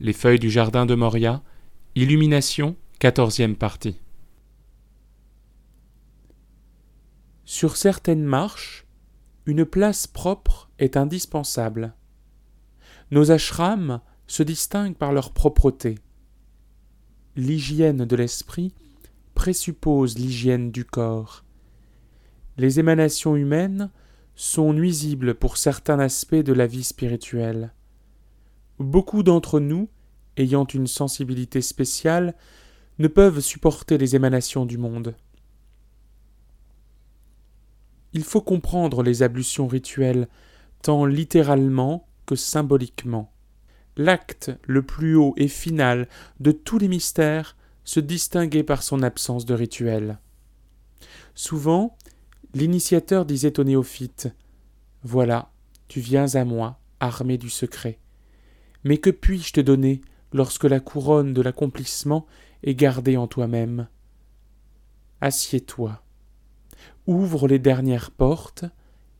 les feuilles du jardin de Moria, Illumination, quatorzième partie. Sur certaines marches, une place propre est indispensable. Nos ashrams se distinguent par leur propreté. L'hygiène de l'esprit présuppose l'hygiène du corps. Les émanations humaines sont nuisibles pour certains aspects de la vie spirituelle. Beaucoup d'entre nous, ayant une sensibilité spéciale, ne peuvent supporter les émanations du monde. Il faut comprendre les ablutions rituelles, tant littéralement que symboliquement. L'acte le plus haut et final de tous les mystères se distinguait par son absence de rituel. Souvent, l'initiateur disait aux néophytes Voilà, tu viens à moi, armé du secret. Mais que puis-je te donner lorsque la couronne de l'accomplissement est gardée en toi-même? Assieds-toi. Ouvre les dernières portes,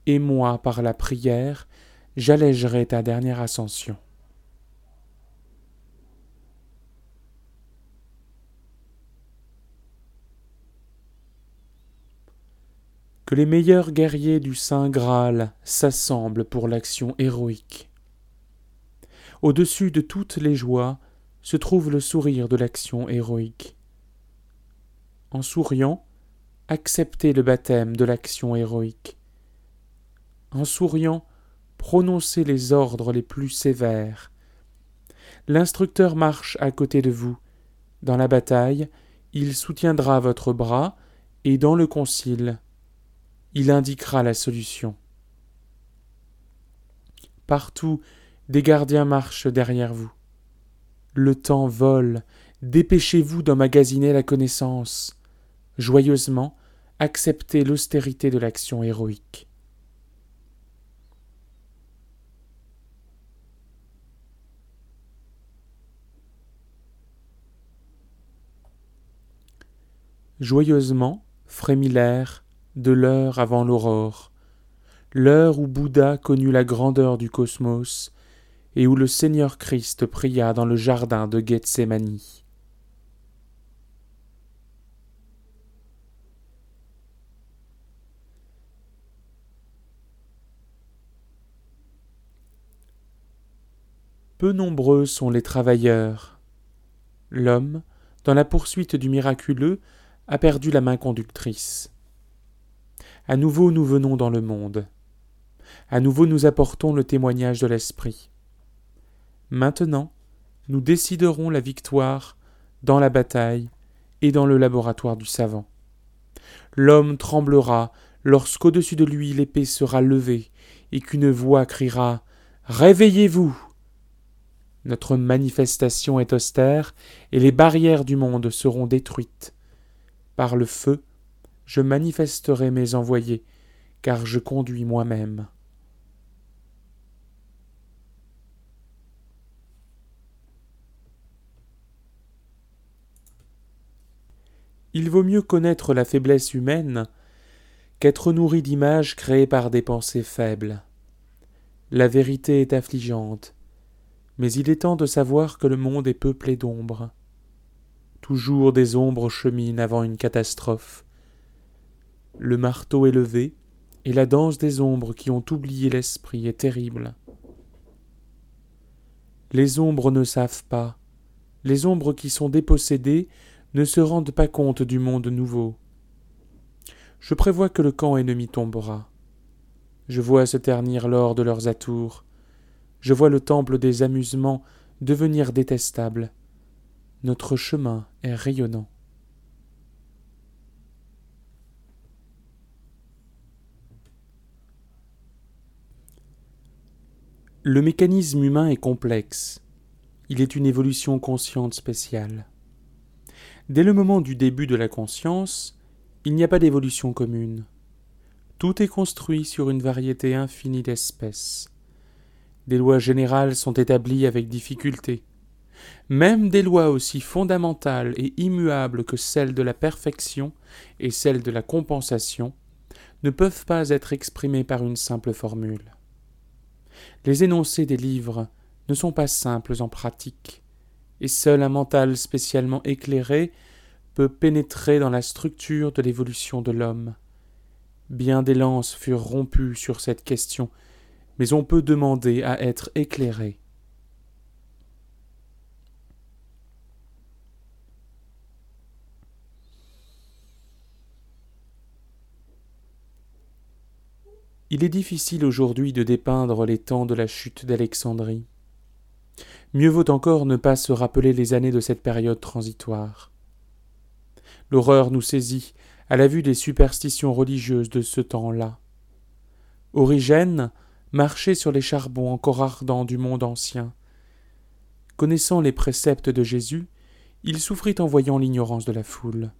et moi, par la prière, j'allégerai ta dernière ascension. Que les meilleurs guerriers du Saint Graal s'assemblent pour l'action héroïque. Au-dessus de toutes les joies se trouve le sourire de l'action héroïque. En souriant, acceptez le baptême de l'action héroïque. En souriant, prononcez les ordres les plus sévères. L'instructeur marche à côté de vous. Dans la bataille, il soutiendra votre bras et dans le concile, il indiquera la solution. Partout des gardiens marchent derrière vous. Le temps vole, dépêchez-vous d'emmagasiner la connaissance. Joyeusement, acceptez l'austérité de l'action héroïque. Joyeusement frémit l'air de l'heure avant l'aurore, l'heure où Bouddha connut la grandeur du cosmos et où le Seigneur Christ pria dans le jardin de Gethsémani. Peu nombreux sont les travailleurs. L'homme, dans la poursuite du miraculeux, a perdu la main conductrice. À nouveau nous venons dans le monde. À nouveau nous apportons le témoignage de l'Esprit. Maintenant, nous déciderons la victoire dans la bataille et dans le laboratoire du savant. L'homme tremblera lorsqu'au-dessus de lui l'épée sera levée et qu'une voix criera Réveillez-vous Notre manifestation est austère et les barrières du monde seront détruites. Par le feu, je manifesterai mes envoyés, car je conduis moi-même. Il vaut mieux connaître la faiblesse humaine qu'être nourri d'images créées par des pensées faibles. La vérité est affligeante, mais il est temps de savoir que le monde est peuplé d'ombres. Toujours des ombres cheminent avant une catastrophe. Le marteau est levé, et la danse des ombres qui ont oublié l'esprit est terrible. Les ombres ne savent pas, les ombres qui sont dépossédées ne se rendent pas compte du monde nouveau. Je prévois que le camp ennemi tombera. Je vois se ternir l'or de leurs atours. Je vois le temple des amusements devenir détestable. Notre chemin est rayonnant. Le mécanisme humain est complexe. il est une évolution consciente spéciale. Dès le moment du début de la conscience, il n'y a pas d'évolution commune. Tout est construit sur une variété infinie d'espèces. Des lois générales sont établies avec difficulté. Même des lois aussi fondamentales et immuables que celles de la perfection et celles de la compensation ne peuvent pas être exprimées par une simple formule. Les énoncés des livres ne sont pas simples en pratique, et seul un mental spécialement éclairé peut pénétrer dans la structure de l'évolution de l'homme. Bien des lances furent rompues sur cette question, mais on peut demander à être éclairé. Il est difficile aujourd'hui de dépeindre les temps de la chute d'Alexandrie. Mieux vaut encore ne pas se rappeler les années de cette période transitoire. L'horreur nous saisit à la vue des superstitions religieuses de ce temps-là. Origène marchait sur les charbons encore ardents du monde ancien. Connaissant les préceptes de Jésus, il souffrit en voyant l'ignorance de la foule.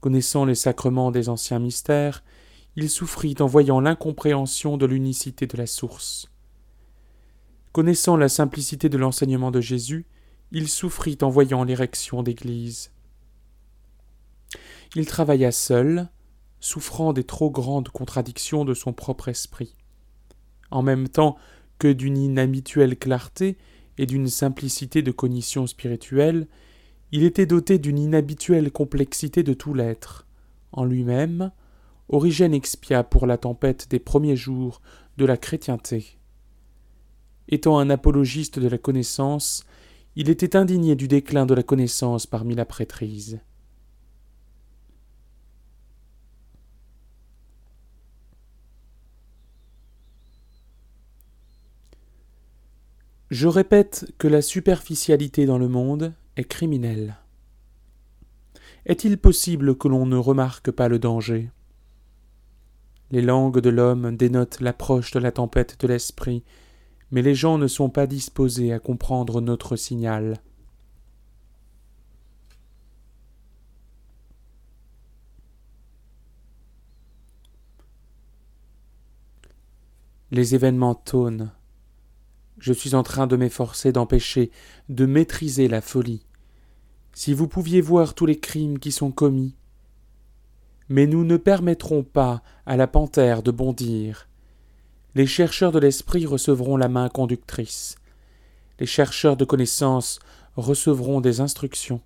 Connaissant les sacrements des anciens mystères, il souffrit en voyant l'incompréhension de l'unicité de la source. Connaissant la simplicité de l'enseignement de Jésus, il souffrit en voyant l'érection d'Église. Il travailla seul, souffrant des trop grandes contradictions de son propre esprit. En même temps que d'une inhabituelle clarté et d'une simplicité de cognition spirituelle, il était doté d'une inhabituelle complexité de tout l'être. En lui-même, Origène expia pour la tempête des premiers jours de la chrétienté. Étant un apologiste de la connaissance, il était indigné du déclin de la connaissance parmi la prêtrise. Je répète que la superficialité dans le monde est criminelle. Est-il possible que l'on ne remarque pas le danger? Les langues de l'homme dénotent l'approche de la tempête de l'esprit, mais les gens ne sont pas disposés à comprendre notre signal. Les événements tonnent, je suis en train de m'efforcer d'empêcher, de maîtriser la folie. Si vous pouviez voir tous les crimes qui sont commis. Mais nous ne permettrons pas à la panthère de bondir. Les chercheurs de l'esprit recevront la main conductrice. Les chercheurs de connaissance recevront des instructions.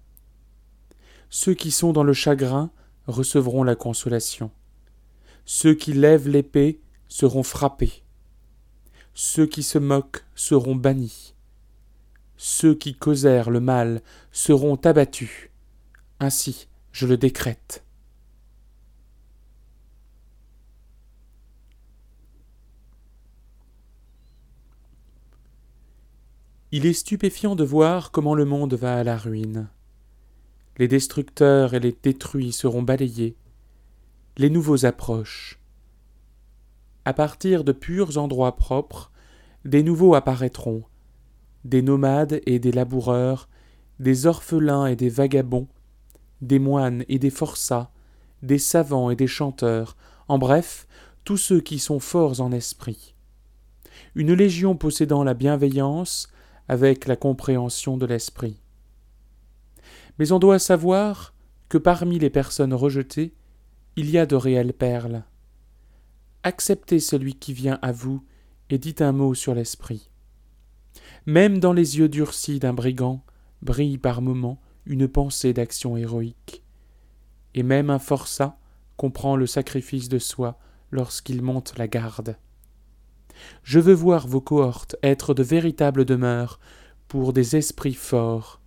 Ceux qui sont dans le chagrin recevront la consolation. Ceux qui lèvent l'épée seront frappés. Ceux qui se moquent seront bannis. Ceux qui causèrent le mal seront abattus. Ainsi, je le décrète. Il est stupéfiant de voir comment le monde va à la ruine. Les destructeurs et les détruits seront balayés. Les nouveaux approchent à partir de purs endroits propres, des nouveaux apparaîtront, des nomades et des laboureurs, des orphelins et des vagabonds, des moines et des forçats, des savants et des chanteurs, en bref, tous ceux qui sont forts en esprit. Une légion possédant la bienveillance avec la compréhension de l'esprit. Mais on doit savoir que parmi les personnes rejetées, il y a de réelles perles acceptez celui qui vient à vous et dites un mot sur l'esprit. Même dans les yeux durcis d'un brigand brille par moments une pensée d'action héroïque. Et même un forçat comprend le sacrifice de soi lorsqu'il monte la garde. Je veux voir vos cohortes être de véritables demeures pour des esprits forts.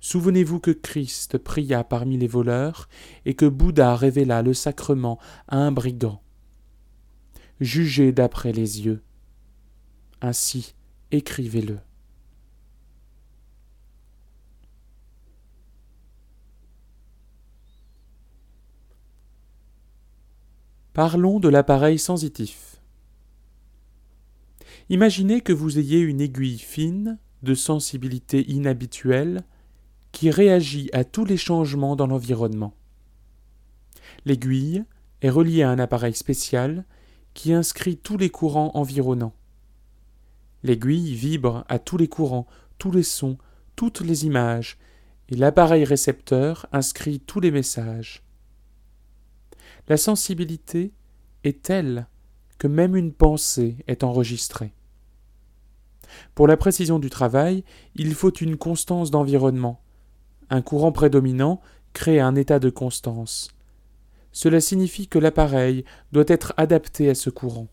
Souvenez-vous que Christ pria parmi les voleurs et que Bouddha révéla le sacrement à un brigand jugez d'après les yeux. Ainsi, écrivez-le. Parlons de l'appareil sensitif. Imaginez que vous ayez une aiguille fine de sensibilité inhabituelle qui réagit à tous les changements dans l'environnement. L'aiguille est reliée à un appareil spécial qui inscrit tous les courants environnants. L'aiguille vibre à tous les courants, tous les sons, toutes les images, et l'appareil récepteur inscrit tous les messages. La sensibilité est telle que même une pensée est enregistrée. Pour la précision du travail, il faut une constance d'environnement. Un courant prédominant crée un état de constance. Cela signifie que l'appareil doit être adapté à ce courant.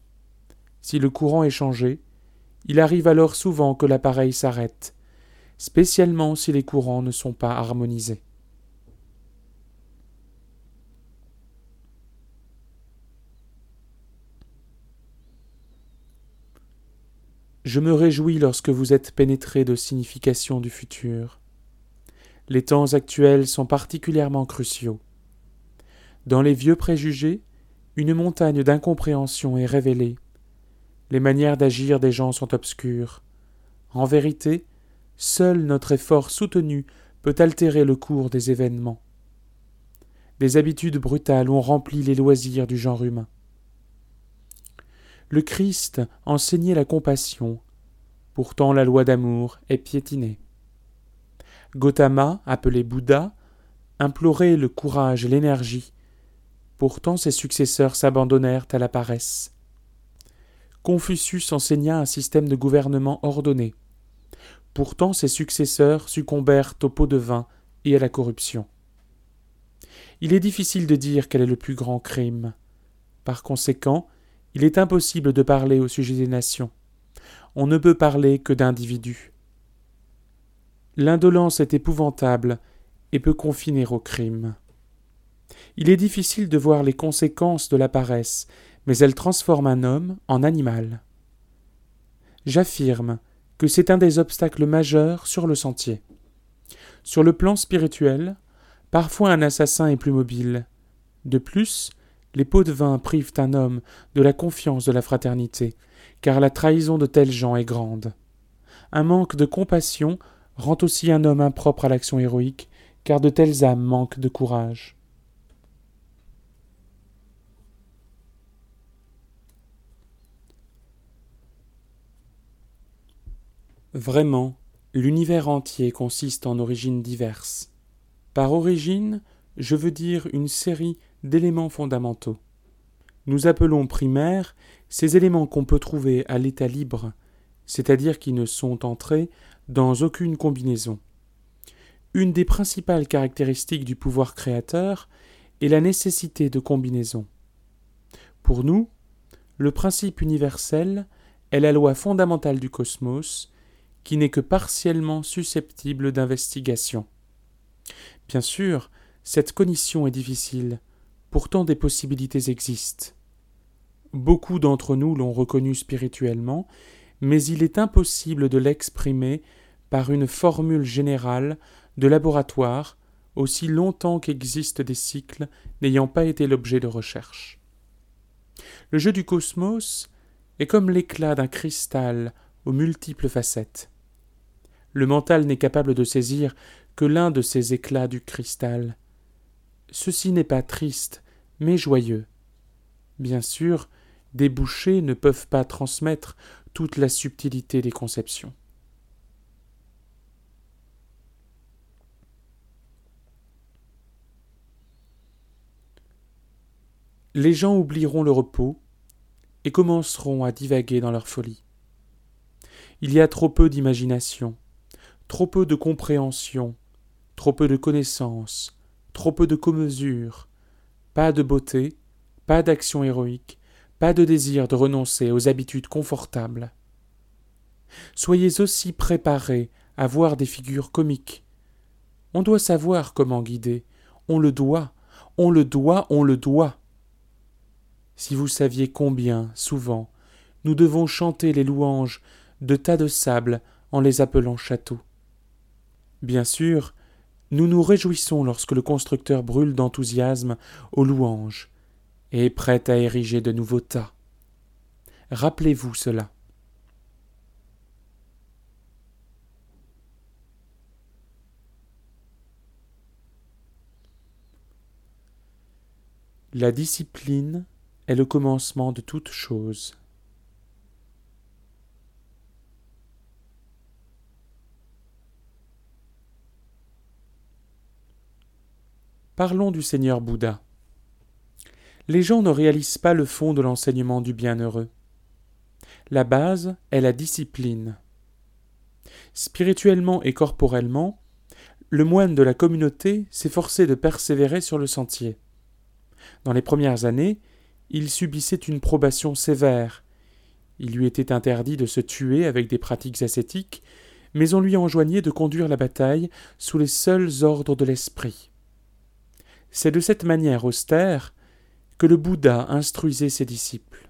Si le courant est changé, il arrive alors souvent que l'appareil s'arrête, spécialement si les courants ne sont pas harmonisés. Je me réjouis lorsque vous êtes pénétré de signification du futur. Les temps actuels sont particulièrement cruciaux. Dans les vieux préjugés, une montagne d'incompréhension est révélée. Les manières d'agir des gens sont obscures. En vérité, seul notre effort soutenu peut altérer le cours des événements. Des habitudes brutales ont rempli les loisirs du genre humain le Christ enseignait la compassion, pourtant la loi d'amour est piétinée. Gautama, appelé Bouddha, implorait le courage et l'énergie, pourtant ses successeurs s'abandonnèrent à la paresse. Confucius enseigna un système de gouvernement ordonné, pourtant ses successeurs succombèrent au pot de vin et à la corruption. Il est difficile de dire quel est le plus grand crime. Par conséquent, il est impossible de parler au sujet des nations. On ne peut parler que d'individus. L'indolence est épouvantable et peut confiner au crime. Il est difficile de voir les conséquences de la paresse, mais elle transforme un homme en animal. J'affirme que c'est un des obstacles majeurs sur le sentier. Sur le plan spirituel, parfois un assassin est plus mobile. De plus, les pots de vin privent un homme de la confiance de la fraternité, car la trahison de tels gens est grande. Un manque de compassion rend aussi un homme impropre à l'action héroïque, car de telles âmes manquent de courage. Vraiment, l'univers entier consiste en origines diverses. Par origine, je veux dire une série d'éléments fondamentaux. Nous appelons primaires ces éléments qu'on peut trouver à l'état libre, c'est-à-dire qui ne sont entrés dans aucune combinaison. Une des principales caractéristiques du pouvoir créateur est la nécessité de combinaison. Pour nous, le principe universel est la loi fondamentale du cosmos, qui n'est que partiellement susceptible d'investigation. Bien sûr, cette cognition est difficile, Pourtant des possibilités existent. Beaucoup d'entre nous l'ont reconnu spirituellement, mais il est impossible de l'exprimer par une formule générale de laboratoire aussi longtemps qu'existent des cycles n'ayant pas été l'objet de recherche. Le jeu du cosmos est comme l'éclat d'un cristal aux multiples facettes. Le mental n'est capable de saisir que l'un de ces éclats du cristal. Ceci n'est pas triste, mais joyeux. Bien sûr, des bouchers ne peuvent pas transmettre toute la subtilité des conceptions. Les gens oublieront le repos et commenceront à divaguer dans leur folie. Il y a trop peu d'imagination, trop peu de compréhension, trop peu de connaissances, trop peu de commesure, pas de beauté, pas d'action héroïque, pas de désir de renoncer aux habitudes confortables. Soyez aussi préparés à voir des figures comiques. On doit savoir comment guider. On le doit, on le doit, on le doit. Si vous saviez combien, souvent, nous devons chanter les louanges de tas de sable en les appelant châteaux. Bien sûr, nous nous réjouissons lorsque le constructeur brûle d'enthousiasme aux louanges et est prêt à ériger de nouveaux tas. Rappelez-vous cela. La discipline est le commencement de toute chose. Parlons du Seigneur Bouddha. Les gens ne réalisent pas le fond de l'enseignement du bienheureux. La base est la discipline. Spirituellement et corporellement, le moine de la communauté s'efforçait de persévérer sur le sentier. Dans les premières années, il subissait une probation sévère. Il lui était interdit de se tuer avec des pratiques ascétiques, mais on lui enjoignait de conduire la bataille sous les seuls ordres de l'esprit. C'est de cette manière austère que le Bouddha instruisait ses disciples.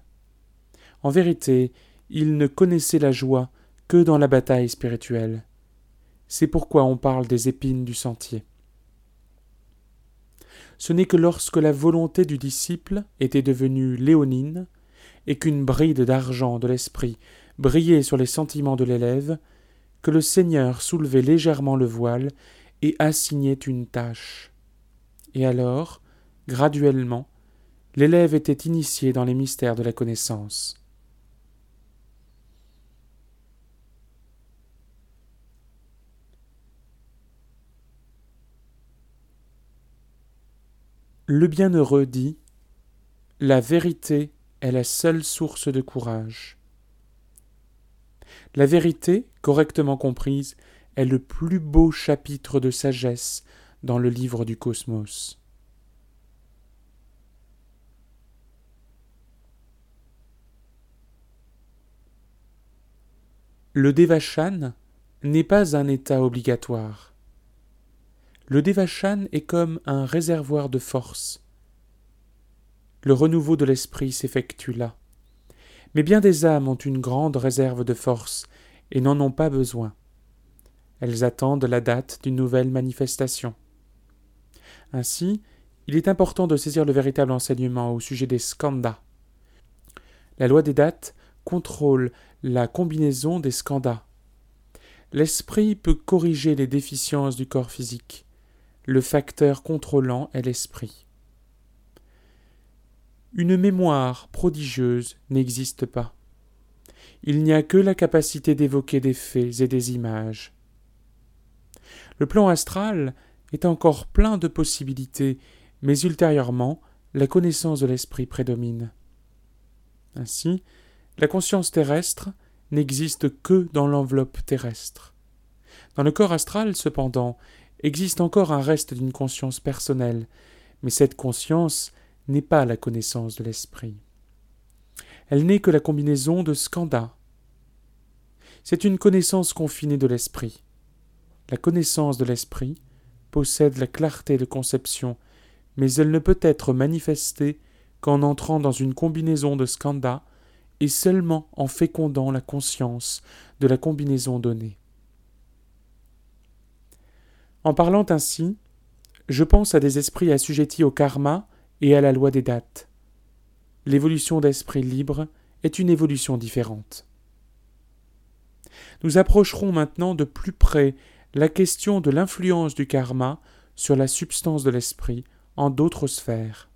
En vérité, il ne connaissait la joie que dans la bataille spirituelle. C'est pourquoi on parle des épines du sentier ce n'est que lorsque la volonté du disciple était devenue léonine, et qu'une bride d'argent de l'esprit brillait sur les sentiments de l'élève, que le Seigneur soulevait légèrement le voile et assignait une tâche. Et alors, graduellement, l'élève était initié dans les mystères de la connaissance. Le bienheureux dit La vérité est la seule source de courage. La vérité, correctement comprise, est le plus beau chapitre de sagesse dans le livre du cosmos. Le Devachan n'est pas un état obligatoire. Le Devachan est comme un réservoir de force. Le renouveau de l'esprit s'effectue là. Mais bien des âmes ont une grande réserve de force et n'en ont pas besoin. Elles attendent la date d'une nouvelle manifestation. Ainsi, il est important de saisir le véritable enseignement au sujet des skandhas. La loi des dates contrôle la combinaison des skandhas. L'esprit peut corriger les déficiences du corps physique le facteur contrôlant est l'esprit. Une mémoire prodigieuse n'existe pas. Il n'y a que la capacité d'évoquer des faits et des images. Le plan astral est encore plein de possibilités, mais ultérieurement, la connaissance de l'esprit prédomine. Ainsi, la conscience terrestre n'existe que dans l'enveloppe terrestre. Dans le corps astral, cependant, existe encore un reste d'une conscience personnelle, mais cette conscience n'est pas la connaissance de l'esprit. Elle n'est que la combinaison de skanda. C'est une connaissance confinée de l'esprit. La connaissance de l'esprit possède la clarté de conception, mais elle ne peut être manifestée qu'en entrant dans une combinaison de skanda et seulement en fécondant la conscience de la combinaison donnée. En parlant ainsi, je pense à des esprits assujettis au karma et à la loi des dates. L'évolution d'esprit libre est une évolution différente. Nous approcherons maintenant de plus près la question de l'influence du karma sur la substance de l'esprit en d'autres sphères.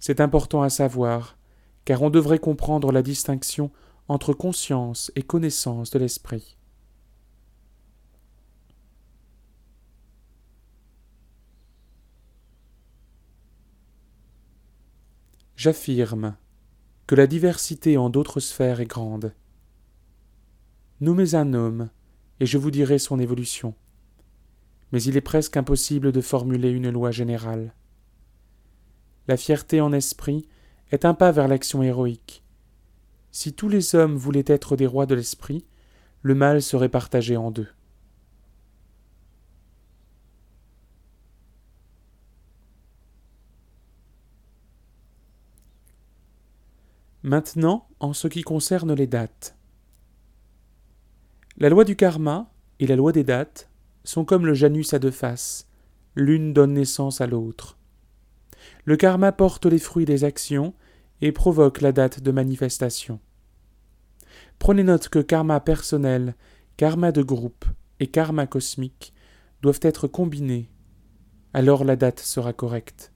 C'est important à savoir, car on devrait comprendre la distinction entre conscience et connaissance de l'esprit. J'affirme que la diversité en d'autres sphères est grande. Nommez un homme, et je vous dirai son évolution. Mais il est presque impossible de formuler une loi générale. La fierté en esprit est un pas vers l'action héroïque. Si tous les hommes voulaient être des rois de l'esprit, le mal serait partagé en deux. Maintenant, en ce qui concerne les dates. La loi du karma et la loi des dates sont comme le Janus à deux faces, l'une donne naissance à l'autre. Le karma porte les fruits des actions et provoque la date de manifestation. Prenez note que karma personnel, karma de groupe et karma cosmique doivent être combinés, alors la date sera correcte.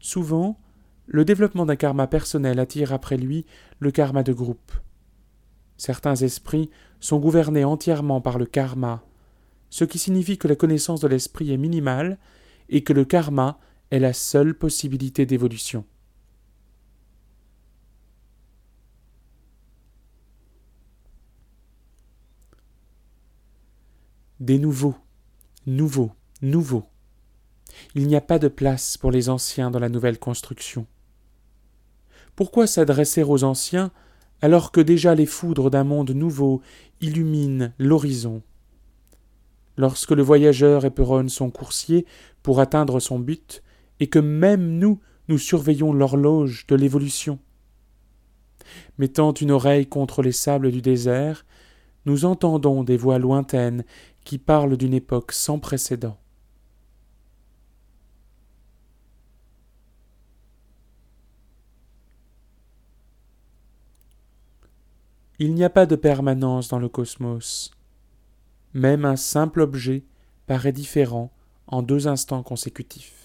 Souvent, le développement d'un karma personnel attire après lui le karma de groupe. Certains esprits sont gouvernés entièrement par le karma, ce qui signifie que la connaissance de l'esprit est minimale et que le karma est la seule possibilité d'évolution. Des nouveaux, nouveaux, nouveaux. Il n'y a pas de place pour les anciens dans la nouvelle construction. Pourquoi s'adresser aux anciens alors que déjà les foudres d'un monde nouveau illuminent l'horizon Lorsque le voyageur éperonne son coursier pour atteindre son but, et que même nous, nous surveillons l'horloge de l'évolution. Mettant une oreille contre les sables du désert, nous entendons des voix lointaines qui parlent d'une époque sans précédent. Il n'y a pas de permanence dans le cosmos. Même un simple objet paraît différent en deux instants consécutifs.